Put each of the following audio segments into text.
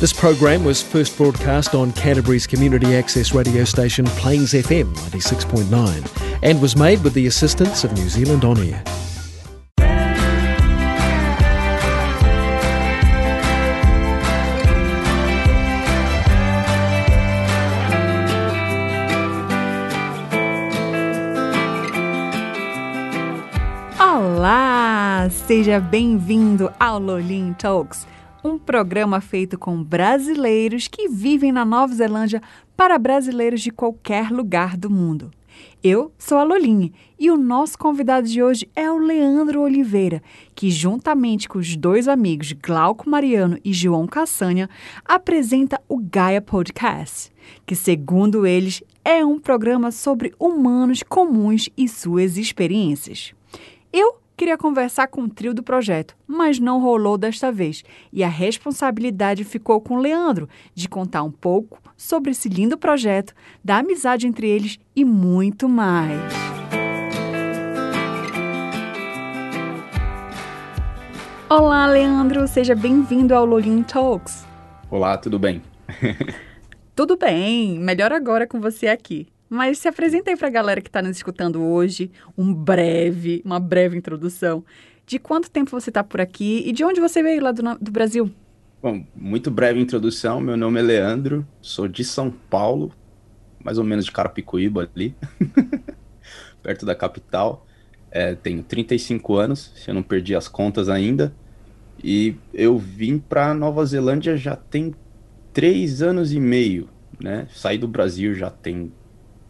This program was first broadcast on Canterbury's community access radio station Plains FM 96.9 and was made with the assistance of New Zealand On Air. Olá! Seja bem-vindo ao Lolin Talks, um programa feito com brasileiros que vivem na Nova Zelândia para brasileiros de qualquer lugar do mundo. Eu sou a Lolinha e o nosso convidado de hoje é o Leandro Oliveira, que, juntamente com os dois amigos Glauco Mariano e João Cassanha, apresenta o Gaia Podcast, que, segundo eles, é um programa sobre humanos comuns e suas experiências. Eu queria conversar com o trio do projeto, mas não rolou desta vez. E a responsabilidade ficou com o Leandro de contar um pouco sobre esse lindo projeto, da amizade entre eles e muito mais. Olá, Leandro, seja bem-vindo ao Lolin Talks. Olá, tudo bem? Tudo bem, melhor agora com você aqui. Mas se apresenta aí para a galera que está nos escutando hoje, um breve, uma breve introdução de quanto tempo você está por aqui e de onde você veio lá do, do Brasil. Bom, muito breve introdução. Meu nome é Leandro, sou de São Paulo, mais ou menos de Carapicuíba ali, perto da capital. É, tenho 35 anos, se eu não perdi as contas ainda. E eu vim para Nova Zelândia já tem três anos e meio, né? Saí do Brasil já tem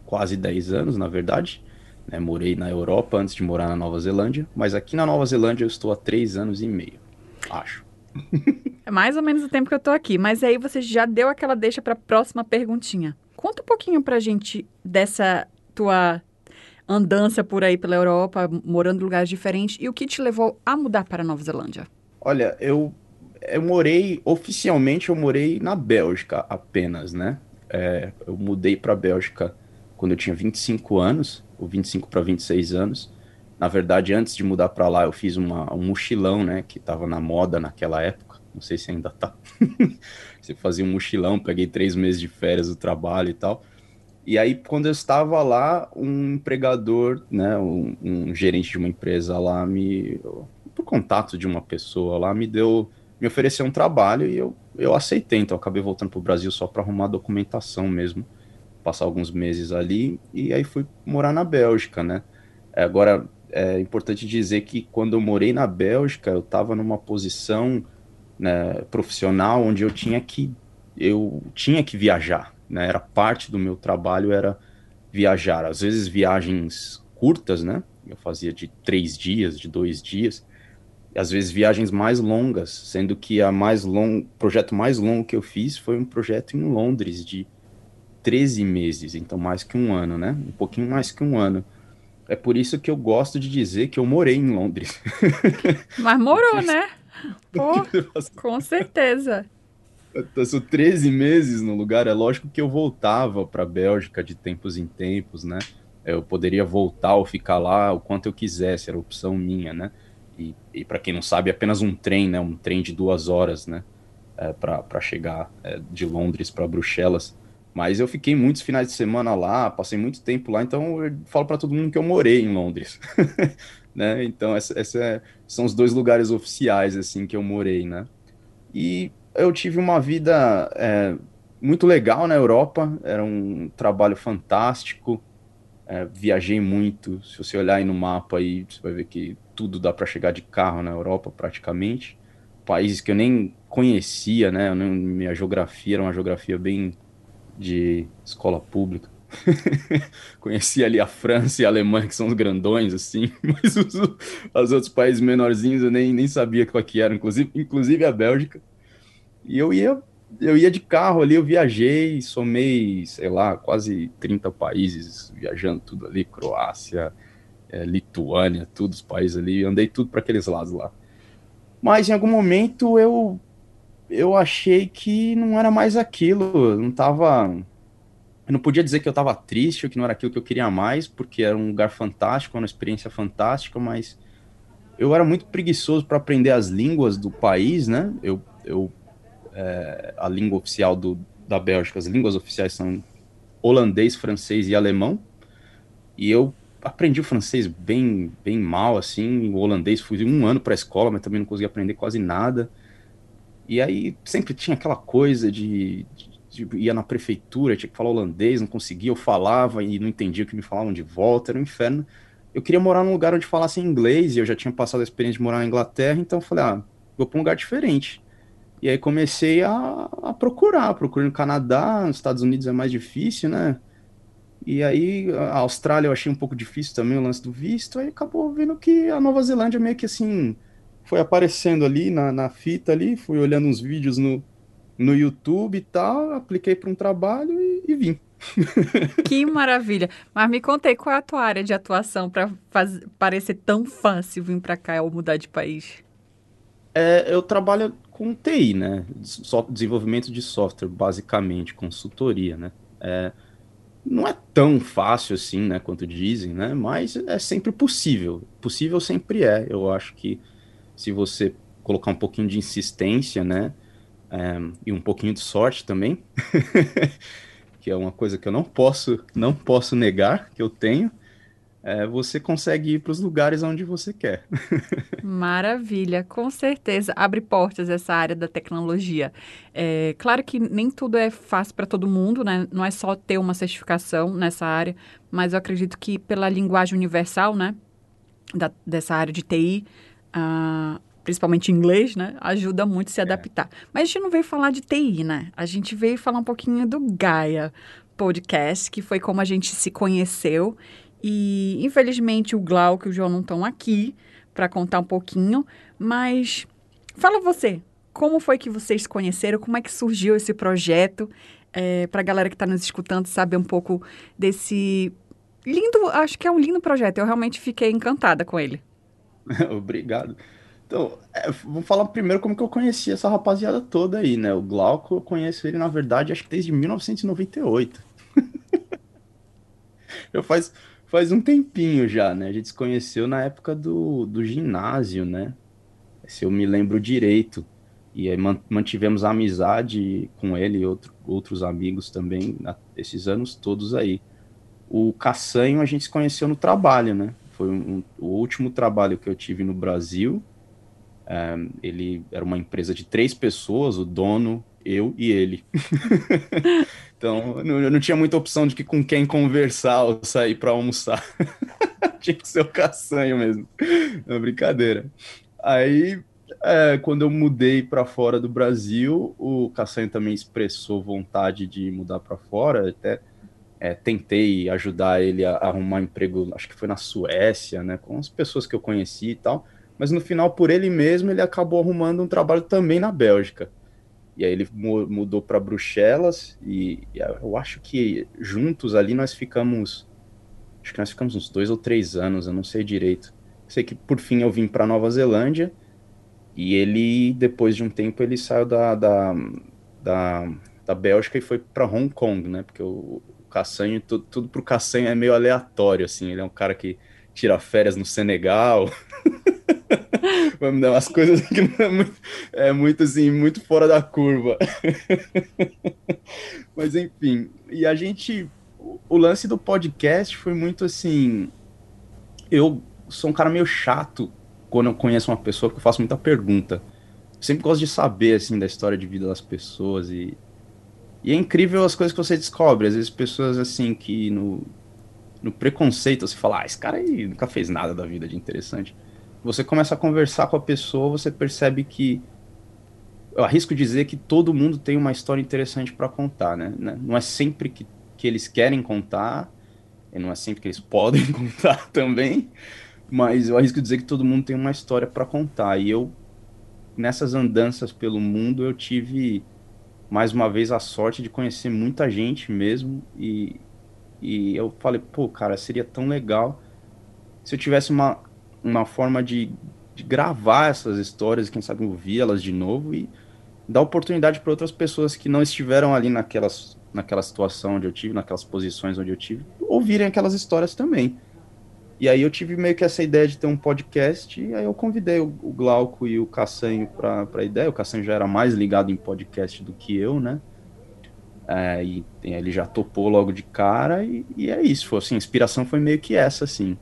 quase 10 anos, na verdade. Né? Morei na Europa antes de morar na Nova Zelândia, mas aqui na Nova Zelândia eu estou há 3 anos e meio, acho. É mais ou menos o tempo que eu estou aqui, mas aí você já deu aquela deixa para a próxima perguntinha. Conta um pouquinho pra gente dessa tua andança por aí pela Europa, morando em lugares diferentes, e o que te levou a mudar para a Nova Zelândia? Olha, eu, eu morei, oficialmente eu morei na Bélgica apenas, né? É, eu mudei para a Bélgica quando eu tinha 25 anos, ou 25 para 26 anos. Na verdade, antes de mudar para lá, eu fiz uma, um mochilão, né, que estava na moda naquela época. Não sei se ainda tá. Você fazia um mochilão, peguei três meses de férias do trabalho e tal. E aí, quando eu estava lá, um empregador, né, um, um gerente de uma empresa lá, me, por contato de uma pessoa lá, me deu, me ofereceu um trabalho e eu, eu aceitei. Então, eu acabei voltando para o Brasil só para arrumar documentação mesmo passar alguns meses ali e aí fui morar na Bélgica, né? Agora é importante dizer que quando eu morei na Bélgica eu estava numa posição né, profissional onde eu tinha que eu tinha que viajar, né? Era parte do meu trabalho era viajar, às vezes viagens curtas, né? Eu fazia de três dias, de dois dias, às vezes viagens mais longas, sendo que a mais long, projeto mais longo que eu fiz foi um projeto em Londres de 13 meses, então mais que um ano, né? Um pouquinho mais que um ano. É por isso que eu gosto de dizer que eu morei em Londres. Mas morou, né? Pô, com certeza. Passou 13 meses no lugar, é lógico que eu voltava para a Bélgica de tempos em tempos, né? Eu poderia voltar ou ficar lá o quanto eu quisesse, era opção minha, né? E, e para quem não sabe, é apenas um trem, né? Um trem de duas horas, né? É, para chegar é, de Londres para Bruxelas. Mas eu fiquei muitos finais de semana lá, passei muito tempo lá, então eu falo para todo mundo que eu morei em Londres. né? Então, esses é, são os dois lugares oficiais assim que eu morei, né? E eu tive uma vida é, muito legal na Europa, era um trabalho fantástico, é, viajei muito. Se você olhar aí no mapa aí, você vai ver que tudo dá para chegar de carro na Europa praticamente. Países que eu nem conhecia, né? minha geografia era uma geografia bem de escola pública. Conheci ali a França e a Alemanha, que são os grandões, assim, mas os, os outros países menorzinhos eu nem, nem sabia qual que eram, inclusive, inclusive a Bélgica. E eu ia, eu ia de carro ali, eu viajei, somei, sei lá, quase 30 países, viajando tudo ali, Croácia, é, Lituânia, todos os países ali, andei tudo para aqueles lados lá. Mas em algum momento eu eu achei que não era mais aquilo, não tava. Eu não podia dizer que eu tava triste ou que não era aquilo que eu queria mais, porque era um lugar fantástico, uma experiência fantástica, mas eu era muito preguiçoso para aprender as línguas do país, né? Eu, eu é, a língua oficial do, da Bélgica, as línguas oficiais são holandês, francês e alemão. E eu aprendi o francês bem, bem mal, assim. O holandês fui um ano para a escola, mas também não consegui aprender quase nada. E aí sempre tinha aquela coisa de, de, de ia na prefeitura, tinha que falar holandês, não conseguia, eu falava e não entendia o que me falavam de volta, era um inferno. Eu queria morar num lugar onde falasse inglês e eu já tinha passado a experiência de morar na Inglaterra, então eu falei, ah, vou para um lugar diferente. E aí comecei a, a procurar, procurei no Canadá, nos Estados Unidos é mais difícil, né? E aí a Austrália eu achei um pouco difícil também o lance do visto, aí acabou vendo que a Nova Zelândia meio que assim foi aparecendo ali na, na fita ali, fui olhando uns vídeos no, no YouTube e tal, apliquei para um trabalho e, e vim. Que maravilha! Mas me contei qual é a tua área de atuação para parecer tão fácil vir para cá ou mudar de país. É, eu trabalho com TI, né? So, desenvolvimento de software, basicamente, consultoria, né? É, não é tão fácil assim, né, quanto dizem, né? Mas é sempre possível. Possível sempre é. Eu acho que se você colocar um pouquinho de insistência, né? É, e um pouquinho de sorte também, que é uma coisa que eu não posso, não posso negar que eu tenho é, você consegue ir para os lugares onde você quer. Maravilha, com certeza. Abre portas essa área da tecnologia. É, claro que nem tudo é fácil para todo mundo, né? Não é só ter uma certificação nessa área, mas eu acredito que pela linguagem universal, né? Da, dessa área de TI, uh, principalmente inglês, né? Ajuda muito a se é. adaptar. Mas a gente não veio falar de TI, né? A gente veio falar um pouquinho do Gaia Podcast, que foi como a gente se conheceu e infelizmente o Glauco e o João não estão aqui para contar um pouquinho, mas fala você, como foi que vocês se conheceram? Como é que surgiu esse projeto? É, para a galera que está nos escutando saber um pouco desse lindo, acho que é um lindo projeto. Eu realmente fiquei encantada com ele. Obrigado. Então, é, vou falar primeiro como que eu conheci essa rapaziada toda aí, né? O Glauco, eu conheço ele, na verdade, acho que desde 1998. eu faz, faz um tempinho já, né? A gente se conheceu na época do, do ginásio, né? Se eu me lembro direito. E aí mantivemos amizade com ele e outro, outros amigos também, esses anos todos aí. O Caçanho a gente se conheceu no trabalho, né? Foi um, o último trabalho que eu tive no Brasil. Ele era uma empresa de três pessoas, o dono, eu e ele. então, eu não tinha muita opção de que com quem conversar ou sair para almoçar. tinha que ser o caçanho mesmo. É brincadeira. Aí, é, quando eu mudei para fora do Brasil, o caçanho também expressou vontade de mudar para fora. Até é, tentei ajudar ele a, arrumar emprego, acho que foi na Suécia, né, com as pessoas que eu conheci e tal. Mas no final, por ele mesmo, ele acabou arrumando um trabalho também na Bélgica. E aí ele mudou para Bruxelas e, e, eu acho que juntos ali nós ficamos, acho que nós ficamos uns dois ou três anos, eu não sei direito. Sei que por fim eu vim para Nova Zelândia e ele depois de um tempo ele saiu da da, da, da Bélgica e foi para Hong Kong, né? Porque o, o Caçanho tudo, tudo pro Caçanho é meio aleatório assim. Ele é um cara que tira férias no Senegal. Vamos dar umas coisas que é muito, é muito assim, muito fora da curva. Mas enfim, e a gente. O lance do podcast foi muito assim. Eu sou um cara meio chato quando eu conheço uma pessoa, porque eu faço muita pergunta. Sempre gosto de saber, assim, da história de vida das pessoas e. E é incrível as coisas que você descobre. Às vezes, pessoas assim que no, no preconceito você fala, ah, esse cara aí nunca fez nada da vida de interessante você começa a conversar com a pessoa, você percebe que eu arrisco dizer que todo mundo tem uma história interessante para contar, né? Não é sempre que, que eles querem contar, e não é sempre que eles podem contar também, mas eu arrisco dizer que todo mundo tem uma história para contar. E eu, nessas andanças pelo mundo, eu tive mais uma vez a sorte de conhecer muita gente mesmo, e, e eu falei, pô, cara, seria tão legal se eu tivesse uma uma forma de, de gravar essas histórias, quem sabe ouvi-las de novo e dar oportunidade para outras pessoas que não estiveram ali naquelas, naquela situação onde eu tive, naquelas posições onde eu tive, ouvirem aquelas histórias também. E aí eu tive meio que essa ideia de ter um podcast, e aí eu convidei o, Glauco e o Cassanho para a ideia. O Cassanho já era mais ligado em podcast do que eu, né? É, e ele já topou logo de cara, e, e é isso. Foi, assim, a inspiração foi meio que essa, assim.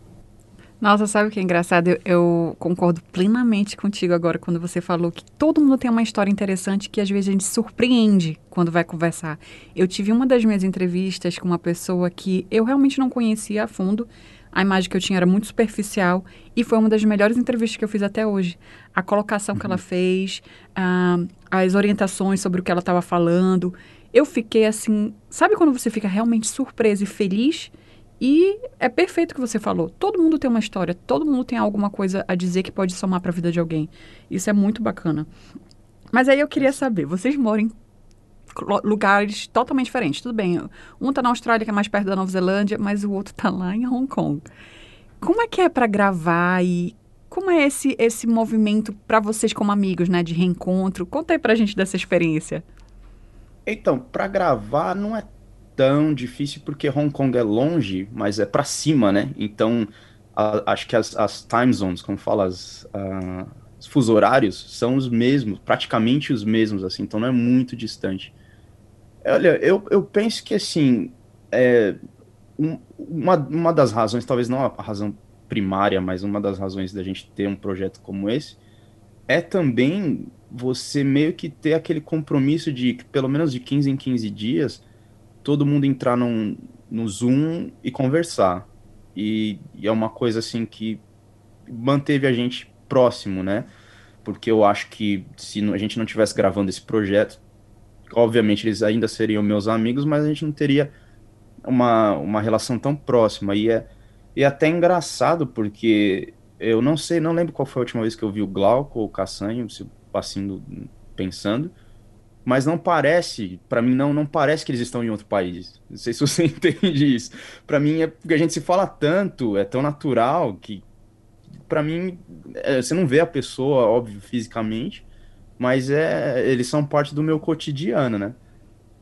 Nossa, sabe o que é engraçado? Eu, eu, concordo plenamente contigo agora quando você falou que todo mundo tem uma história interessante que às vezes a gente surpreende quando vai conversar. Eu tive uma das minhas entrevistas com uma pessoa que eu realmente não conhecia a fundo. A imagem que eu tinha era muito superficial e foi uma das melhores entrevistas que eu fiz até hoje. A colocação que ela uhum. fez, as orientações sobre o que ela estava falando. Eu fiquei assim. Sabe quando você fica realmente surpresa e feliz? E é perfeito o que você falou. Todo mundo tem uma história, todo mundo tem alguma coisa a dizer que pode somar para a vida de alguém. Isso é muito bacana. Mas aí eu queria saber, vocês moram em lugares totalmente diferentes. Tudo bem, um está na Austrália, que é mais perto da Nova Zelândia, mas o outro está lá em Hong Kong. Como é que é para gravar e como é esse esse movimento para vocês como amigos, né, de reencontro? Conta aí pra gente dessa experiência. Então, para gravar não é tão difícil porque Hong Kong é longe, mas é para cima, né? Então, a, acho que as, as, time zones, como fala, as, uh, os fusos horários são os mesmos, praticamente os mesmos, assim, então não é muito distante. Olha, eu, eu penso que, assim, é, um, uma, uma das razões, talvez não a razão primária, mas uma das razões da gente ter um projeto como esse, é também você meio que ter aquele compromisso de pelo menos de 15 em 15 dias todo mundo entrar num, no Zoom e conversar. E, e, é uma coisa assim que manteve a gente próximo, né? Porque eu acho que se a gente não tivesse gravando esse projeto, obviamente eles ainda seriam meus amigos, mas a gente não teria uma, uma relação tão próxima. E é, e é até engraçado, porque eu não sei, não lembro qual foi a última vez que eu vi o Glauco ou o Caçanho, se assim, pensando, mas não parece, para mim não, não parece que eles estão em outro país. Não sei se você entende isso. Para mim é porque a gente se fala tanto, é tão natural que para mim é, você não vê a pessoa, óbvio, fisicamente, mas é eles são parte do meu cotidiano, né?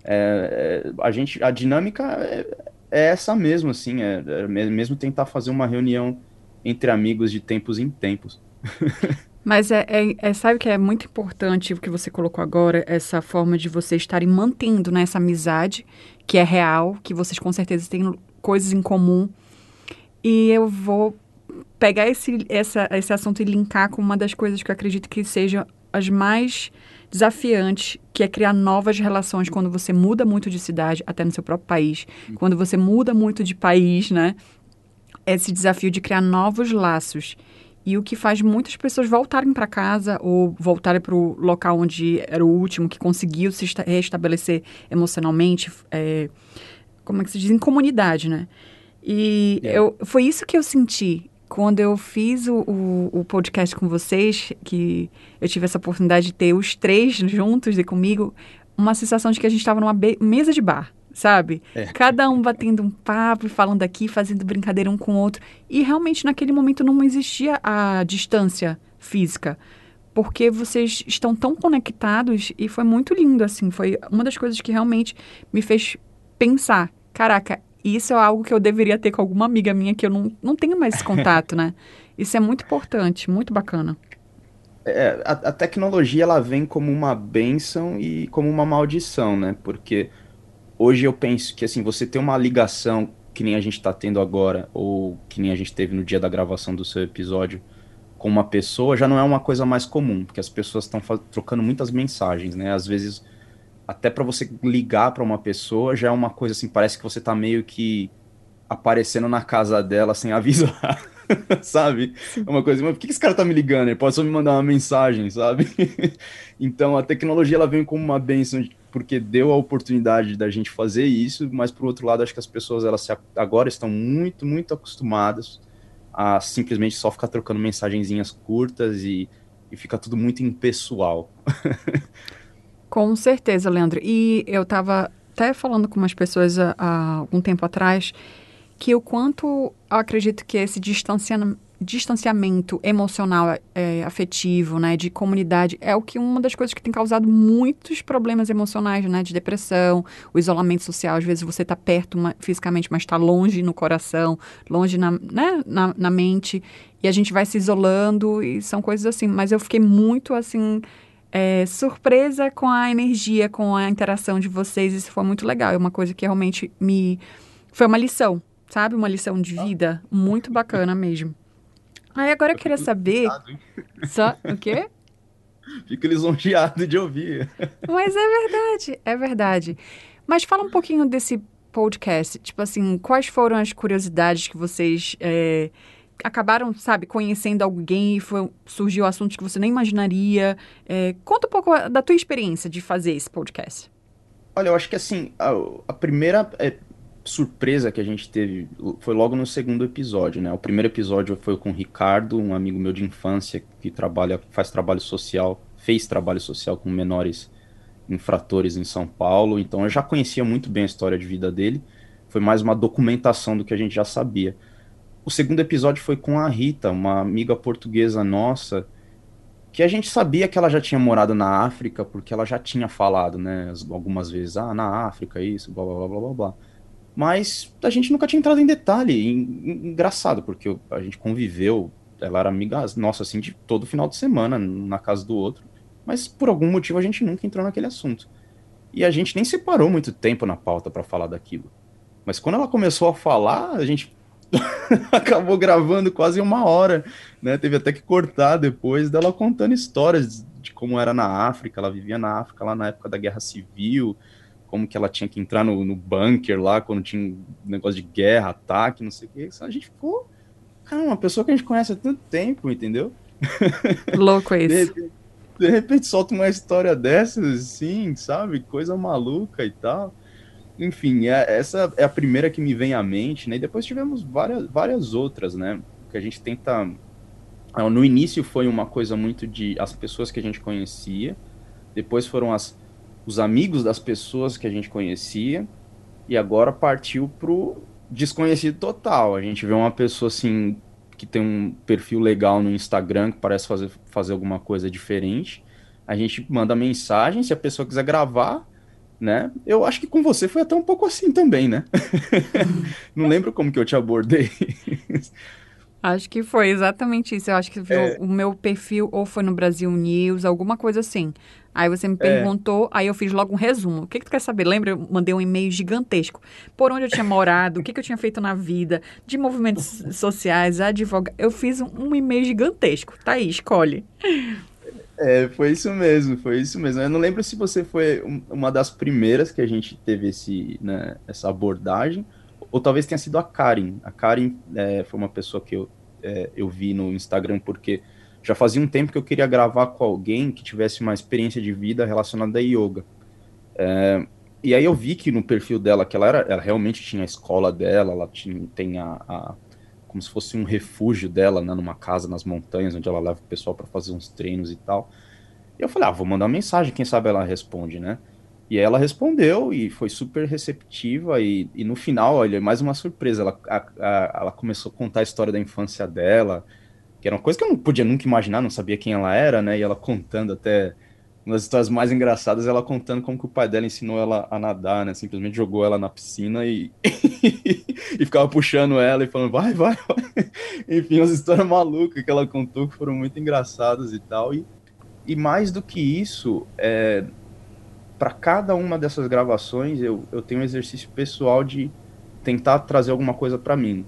É, é, a gente, a dinâmica é, é essa mesmo, assim, é, é mesmo tentar fazer uma reunião entre amigos de tempos em tempos. Mas é, é, é, sabe que é muito importante o que você colocou agora, essa forma de vocês estarem mantendo né, essa amizade, que é real, que vocês com certeza têm coisas em comum. E eu vou pegar esse, essa, esse assunto e linkar com uma das coisas que eu acredito que sejam as mais desafiantes, que é criar novas relações quando você muda muito de cidade, até no seu próprio país. Quando você muda muito de país, né? Esse desafio de criar novos laços e o que faz muitas pessoas voltarem para casa ou voltarem para o local onde era o último, que conseguiu se restabelecer emocionalmente, é, como é que se diz? Em comunidade, né? E é. eu, foi isso que eu senti quando eu fiz o, o, o, podcast com vocês, que eu tive essa oportunidade de ter os três juntos e comigo, uma sensação de que a gente estava numa mesa de bar sabe? É. Cada um batendo um papo, falando aqui, fazendo brincadeira um com o outro. E realmente naquele momento não existia a distância física. Porque vocês estão tão conectados e foi muito lindo, assim. Foi uma das coisas que realmente me fez pensar: caraca, isso é algo que eu deveria ter com alguma amiga minha que eu não, não tenho mais esse contato, né? Isso é muito importante, muito bacana. É, a, a tecnologia ela vem como uma benção e como uma maldição, né? Porque hoje eu penso que assim, você ter uma ligação que nem a gente está tendo agora, ou que nem a gente teve no dia da gravação do seu episódio, com uma pessoa, já não é uma coisa mais comum, porque as pessoas estão trocando muitas mensagens, né? Às vezes, até para você ligar para uma pessoa, já é uma coisa assim, parece que você tá meio que aparecendo na casa dela sem avisar. sabe? É uma coisa, mas por que esse cara tá me ligando? Ele pode só me mandar uma mensagem, sabe? então a tecnologia ela vem como uma benção porque deu a oportunidade da gente fazer isso, mas por outro lado, acho que as pessoas elas agora estão muito, muito acostumadas a simplesmente só ficar trocando mensagenzinhas curtas e, e fica tudo muito impessoal. Com certeza, Leandro. E eu estava até falando com umas pessoas há, há algum tempo atrás que o quanto acredito que esse distanciamento, distanciamento emocional, é, afetivo, né, de comunidade, é o que uma das coisas que tem causado muitos problemas emocionais, né, de depressão, o isolamento social. Às vezes você está perto uma, fisicamente, mas está longe no coração, longe na, né, na, na mente, e a gente vai se isolando e são coisas assim. Mas eu fiquei muito assim é, surpresa com a energia, com a interação de vocês. Isso foi muito legal. É uma coisa que realmente me foi uma lição, sabe? Uma lição de vida muito bacana mesmo. Aí agora eu, queria saber. Só o quê? Fico lisonjeado de ouvir. Mas é verdade, é verdade. Mas fala um pouquinho desse podcast. Tipo assim, quais foram as curiosidades que vocês é, acabaram, sabe, conhecendo alguém e surgiu assuntos que você nem imaginaria? É, conta um pouco da tua experiência de fazer esse podcast. Olha, eu acho que assim, a, a primeira é, surpresa que a gente teve foi logo no segundo episódio, né? O primeiro episódio foi com o Ricardo, um amigo meu de infância que trabalha, faz trabalho social, fez trabalho social com menores infratores em São Paulo, então eu já conhecia muito bem a história de vida dele. Foi mais uma documentação do que a gente já sabia. O segundo episódio foi com a Rita, uma amiga portuguesa nossa, que a gente sabia que ela já tinha morado na África, porque ela já tinha falado, né, algumas vezes, ah, na África, isso, blá blá blá blá blá. Mas a gente nunca tinha entrado em detalhe. Engraçado, porque a gente conviveu, ela era amiga nossa, assim, de todo final de semana, na casa do outro. Mas por algum motivo a gente nunca entrou naquele assunto. E a gente nem separou muito tempo na pauta para falar daquilo. Mas quando ela começou a falar, a gente acabou gravando quase uma hora, né? Teve até que cortar depois dela contando histórias de como era na África. Ela vivia na África lá na época da Guerra Civil como que ela tinha que entrar no, no bunker lá, quando tinha negócio de guerra, ataque, não sei o que. A gente ficou. Cara, uma pessoa que a gente conhece há tanto tempo, entendeu? Louco é isso. De, de repente solta uma história dessas, assim, sabe? Coisa maluca e tal. Enfim, é, essa é a primeira que me vem à mente, né? E depois tivemos várias, várias outras, né? Que a gente tenta. No início foi uma coisa muito de as pessoas que a gente conhecia, depois foram as os amigos das pessoas que a gente conhecia e agora partiu pro desconhecido total. A gente vê uma pessoa assim que tem um perfil legal no Instagram que parece fazer, fazer alguma coisa diferente. A gente manda mensagem, se a pessoa quiser gravar, né? Eu acho que com você foi até um pouco assim também, né? Não lembro como que eu te abordei. Acho que foi exatamente isso. Eu acho que é... o meu perfil ou foi no Brasil News, alguma coisa assim. Aí você me é. perguntou, é. aí eu fiz logo um resumo. O que, que tu quer saber? Lembra? Eu mandei um e-mail gigantesco. Por onde eu tinha morado, o que, que eu tinha feito na vida, de movimentos sociais, advogado. Eu fiz um, um e-mail gigantesco. Tá aí, escolhe. É, foi isso mesmo, foi isso mesmo. Eu não lembro se você foi uma das primeiras que a gente teve esse, né, essa abordagem, ou talvez tenha sido a Karen. A Karen é, foi uma pessoa que eu, é, eu vi no Instagram porque já fazia um tempo que eu queria gravar com alguém que tivesse uma experiência de vida relacionada a yoga. É, e aí eu vi que no perfil dela, que ela, era, ela realmente tinha a escola dela, ela tinha, tem a, a como se fosse um refúgio dela, né, numa casa nas montanhas, onde ela leva o pessoal para fazer uns treinos e tal. E eu falei, ah, vou mandar uma mensagem, quem sabe ela responde, né? E ela respondeu e foi super receptiva. E, e no final, olha, mais uma surpresa. Ela, a, a, ela começou a contar a história da infância dela, que era uma coisa que eu não podia nunca imaginar, não sabia quem ela era, né? E ela contando até. Uma das histórias mais engraçadas, ela contando como que o pai dela ensinou ela a nadar, né? Simplesmente jogou ela na piscina e, e ficava puxando ela e falando, vai, vai, vai. Enfim, umas histórias malucas que ela contou que foram muito engraçadas e tal. E, e mais do que isso, é, para cada uma dessas gravações eu, eu tenho um exercício pessoal de tentar trazer alguma coisa para mim.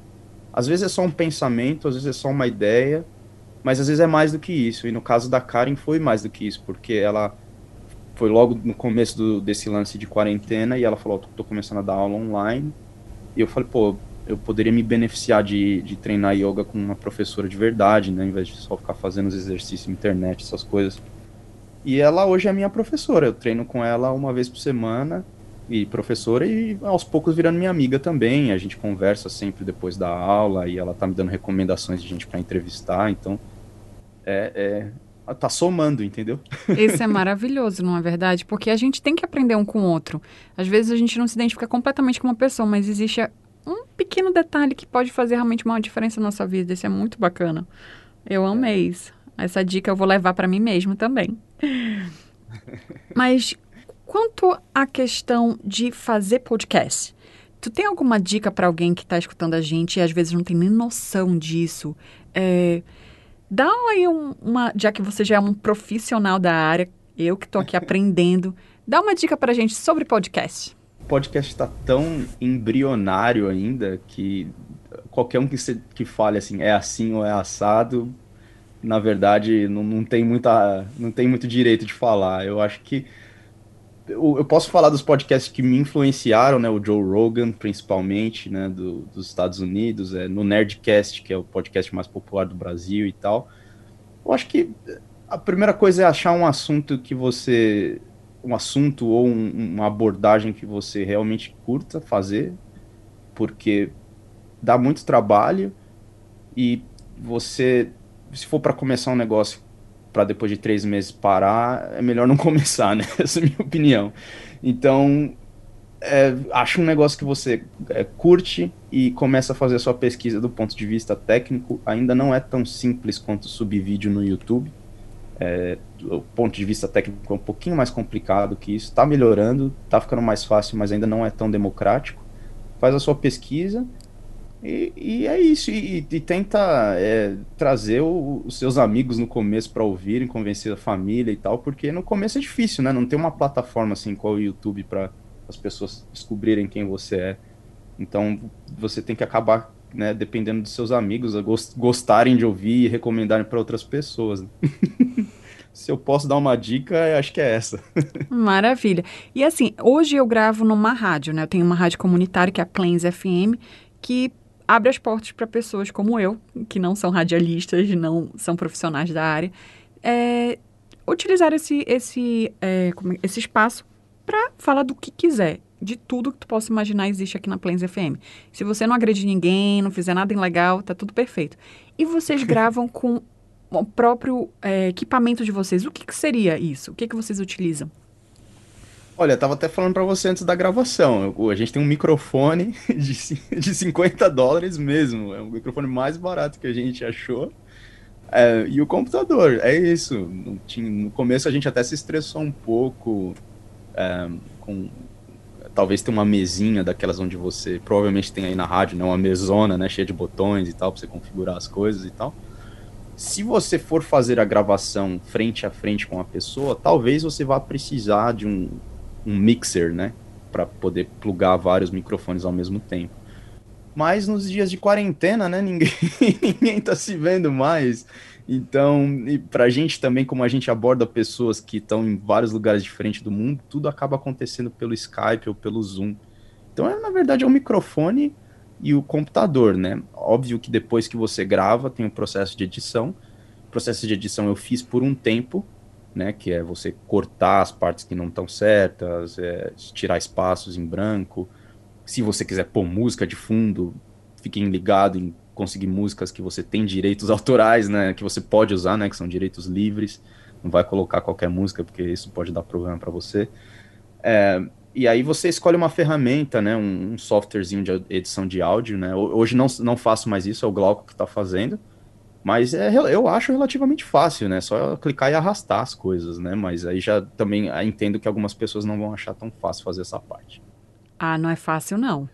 Às vezes é só um pensamento, às vezes é só uma ideia, mas às vezes é mais do que isso. E no caso da Karen foi mais do que isso, porque ela foi logo no começo do, desse lance de quarentena e ela falou: tô começando a dar aula online. E eu falei: pô, eu poderia me beneficiar de, de treinar yoga com uma professora de verdade, né, em vez de só ficar fazendo os exercícios na internet, essas coisas. E ela hoje é minha professora. Eu treino com ela uma vez por semana e professora e aos poucos virando minha amiga também. A gente conversa sempre depois da aula e ela tá me dando recomendações de gente para entrevistar. Então é, é tá somando, entendeu? Isso é maravilhoso, não é verdade? Porque a gente tem que aprender um com o outro. Às vezes a gente não se identifica completamente com uma pessoa, mas existe um pequeno detalhe que pode fazer realmente uma diferença na nossa vida. Isso é muito bacana. Eu amei isso. Essa dica eu vou levar para mim mesmo também. Mas quanto à questão de fazer podcast, tu tem alguma dica para alguém que está escutando a gente e às vezes não tem nem noção disso? É, dá aí um, uma, já que você já é um profissional da área, eu que estou aqui aprendendo, dá uma dica para a gente sobre podcast. O podcast está tão embrionário ainda que qualquer um que, se, que fale assim, é assim ou é assado, na verdade, não, não, tem muita, não tem muito direito de falar. Eu acho que eu, eu, posso falar dos podcasts que me influenciaram, né? O Joe Rogan, principalmente, né? Do, dos Estados Unidos, é, no Nerdcast, que é o podcast mais popular do Brasil e tal. Eu acho que a primeira coisa é achar um assunto que você. Um assunto ou um, uma abordagem que você realmente curta fazer, porque dá muito trabalho e você se for para começar um negócio para depois de três meses parar, é melhor não começar, né? Essa é a minha opinião. Então, é, um negócio que você é, curte e começa a fazer a sua pesquisa do ponto de vista técnico. Ainda não é tão simples quanto subir vídeo no YouTube. É, o ponto de vista técnico é um pouquinho mais complicado que isso. Está melhorando, está ficando mais fácil, mas ainda não é tão democrático. Faz a sua pesquisa e, e é isso, e, e tenta é, trazer o, os seus amigos no começo para ouvirem, convencer a família e tal, porque no começo é difícil, né? Não tem uma plataforma assim qual o YouTube para as pessoas descobrirem quem você é. Então você tem que acabar, né, dependendo dos seus amigos, gostarem de ouvir e recomendarem para outras pessoas. Né? Se eu posso dar uma dica, acho que é essa. Maravilha. E assim, hoje eu gravo numa rádio, né? Eu tenho uma rádio comunitária que é a Plains FM, que abre as portas para pessoas como eu, que não são radialistas, não são profissionais da área, é, utilizar esse, esse, é, é esse espaço para falar do que quiser. De tudo que tu possa imaginar existe aqui na Plains FM. Se você não agredir ninguém, não fizer nada ilegal, tá tudo perfeito. E vocês gravam com o próprio é, equipamento de vocês. O que, que seria isso? O que, que vocês utilizam? Olha, eu tava até falando para você antes da gravação. a gente tem um microfone de, de 50 dólares mesmo. É o microfone mais barato que a gente achou. É, e o computador, é isso. No, no, começo a gente até se estressou um pouco é, com. Talvez ter uma mesinha daquelas onde você provavelmente tem aí na rádio, né? Uma mesona, né? Cheia de botões e tal, para você configurar as coisas e tal. Se você for fazer a gravação frente a frente com a pessoa, talvez você vá precisar de um, um mixer, né? Para poder plugar vários microfones ao mesmo tempo. Mas nos dias de quarentena, né? Ninguém, ninguém tá se vendo mais. Então, e pra gente também, como a gente aborda pessoas que estão em vários lugares diferentes do mundo, tudo acaba acontecendo pelo Skype ou pelo Zoom. Então, é, na verdade, é o microfone e o computador, né? Óbvio que depois que você grava, tem o um processo de edição. O processo de edição eu fiz por um tempo, né, que é você cortar as partes que não estão certas, é, tirar espaços em branco. Se você quiser pôr música de fundo, fiquem ligados em conseguir músicas que você tem direitos autorais, né, que você pode usar, né, que são direitos livres. Não vai colocar qualquer música porque isso pode dar problema para você. É, e aí você escolhe uma ferramenta, né, um, um, softwarezinho de edição de áudio, né. Hoje não, não faço mais isso, é o Glauco que está fazendo. Mas é, eu acho relativamente fácil, né? Só clicar e arrastar as coisas, né? Mas aí já também ah, entendo que algumas pessoas não vão achar tão fácil fazer essa parte. Ah, não é fácil, não.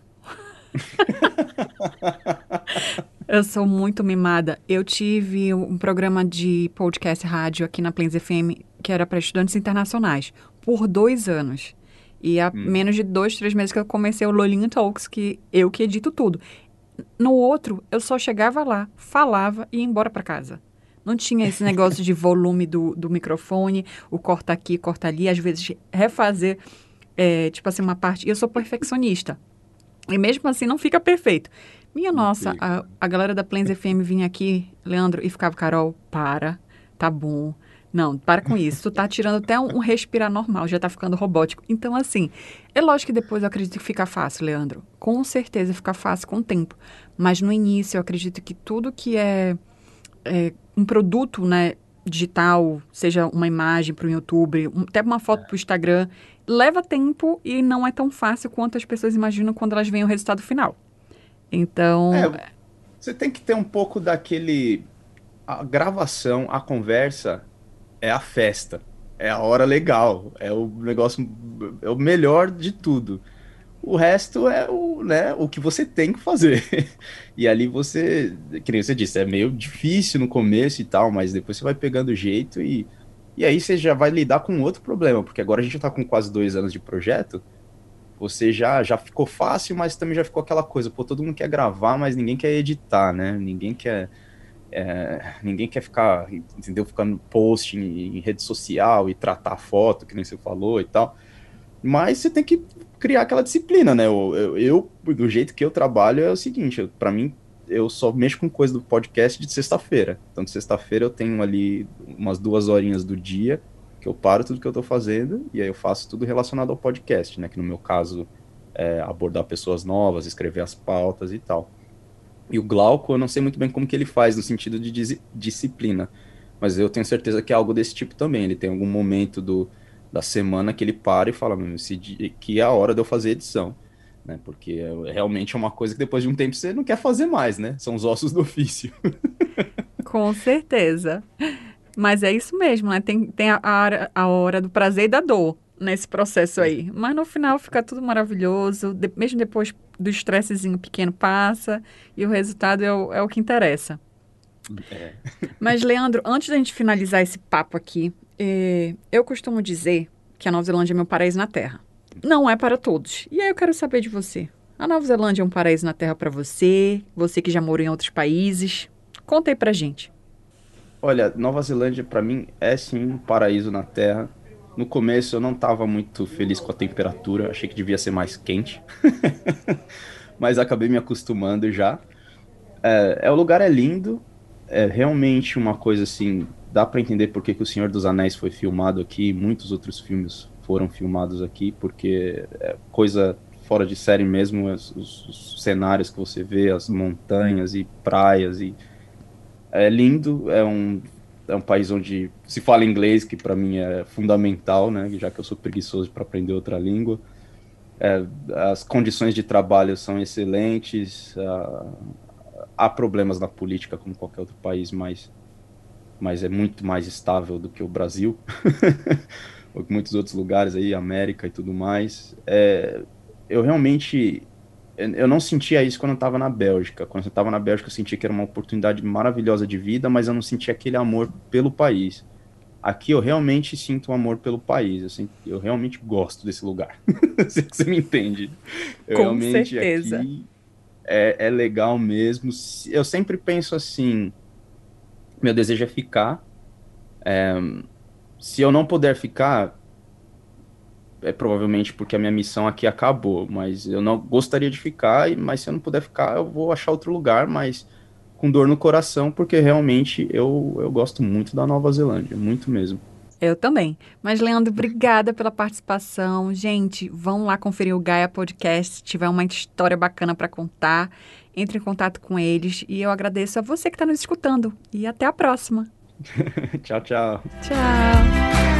eu sou muito mimada. Eu tive um programa de podcast rádio aqui na Plains FM que era para estudantes internacionais por dois anos. E há hum. menos de dois, três meses que eu comecei o Lolinho Talks, que eu que edito tudo. No outro, eu só chegava lá, falava e ia embora para casa. Não tinha esse negócio de volume do, do microfone, o corta aqui, corta ali, às vezes refazer, é, tipo assim, uma parte. Eu sou perfeccionista. E mesmo assim não fica perfeito. Minha nossa, a, a galera da Plains FM vinha aqui, Leandro, e ficava, Carol, para, tá bom. Não, para com isso. Tu tá tirando até um, um respirar normal, já tá ficando robótico. Então, assim, é lógico que depois eu acredito que fica fácil, Leandro. Com certeza fica fácil com o tempo. Mas no início eu acredito que tudo que é, é um produto, né, digital, seja uma imagem para o YouTube, um, até uma foto para o Instagram, leva tempo e não é tão fácil quanto as pessoas imaginam quando elas veem o resultado final. Então. É, você tem que ter um pouco daquele. A gravação, a conversa é a festa. É a hora legal. É o negócio. É o melhor de tudo. O resto é o, né, o que você tem que fazer. e ali você, que nem você disse, é meio difícil no começo e tal, mas depois você vai pegando o jeito e, e aí você já vai lidar com outro problema, porque agora a gente já tá com quase dois anos de projeto, você já, já ficou fácil, mas também já ficou aquela coisa, pô, todo mundo quer gravar, mas ninguém quer editar, né? Ninguém quer. É, ninguém quer ficar, entendeu? Ficando post em, em, rede social e tratar foto, que nem você falou e tal. Mas você tem que criar aquela disciplina, né? Eu, eu, eu do jeito que eu trabalho, é o seguinte: para mim, eu só mexo com coisa do podcast de sexta-feira. Então, de sexta-feira eu tenho ali umas duas horinhas do dia que eu paro tudo que eu tô fazendo e aí eu faço tudo relacionado ao podcast, né? Que no meu caso é abordar pessoas novas, escrever as pautas e tal. E o Glauco, eu não sei muito bem como que ele faz no sentido de disciplina, mas eu tenho certeza que é algo desse tipo também. Ele tem algum momento do da semana que ele para e fala, esse dia, que é a hora de eu fazer edição. Né? Porque é, realmente é uma coisa que depois de um tempo você não quer fazer mais, né? São os ossos do ofício. Com certeza. Mas é isso mesmo, né? Tem, tem a, a, a hora do prazer e da dor nesse processo aí. Mas no final fica tudo maravilhoso, de, mesmo depois do estressezinho pequeno passa e o resultado é o, é o que interessa. É. Mas, Leandro, antes da gente finalizar esse papo aqui, é, eu costumo dizer que a Nova Zelândia é meu paraíso na Terra. Não é para todos. E aí eu quero saber de você. A Nova Zelândia é um paraíso na Terra para você? Você que já morou em outros países? Conta aí pra gente. Olha, Nova Zelândia para mim é sim um paraíso na Terra. No começo eu não estava muito feliz com a temperatura, achei que devia ser mais quente. Mas acabei me acostumando já. É, é, o lugar é lindo, é realmente uma coisa assim dá para entender por que, O Senhor dos Anéis foi filmado aqui, muitos outros filmes foram filmados aqui, porque é coisa fora de série mesmo, os, os, cenários que você vê, as montanhas e praias e é lindo, é um é um país onde se fala inglês, que para mim é fundamental, né, já que eu sou preguiçoso para aprender outra língua. É, as condições de trabalho são excelentes, há problemas na política como qualquer outro país, mas mas é muito mais estável do que o Brasil, ou muitos outros lugares aí, América e tudo mais. É, eu realmente eu não sentia isso quando eu estava na Bélgica. Quando eu estava na Bélgica, eu sentia que era uma oportunidade maravilhosa de vida, mas eu não sentia aquele amor pelo país. Aqui eu realmente sinto um amor pelo país. Eu, sinto, eu realmente gosto desse lugar. Você me entende? Eu Com realmente certeza. Aqui é, é legal mesmo. Eu sempre penso assim: meu desejo é ficar. É, se eu não puder ficar, é provavelmente porque a minha missão aqui acabou, mas eu não gostaria de ficar, mas se eu não puder ficar, eu vou achar outro lugar, mas com dor no coração, porque realmente eu, eu gosto muito da Nova Zelândia, muito mesmo. Eu também. Mas, Leandro, obrigada pela participação. Gente, vão lá conferir o Gaia Podcast. Se tiver uma história bacana para contar, entre em contato com eles. E eu agradeço a você que está nos escutando. E até a próxima. tchau, tchau. Tchau.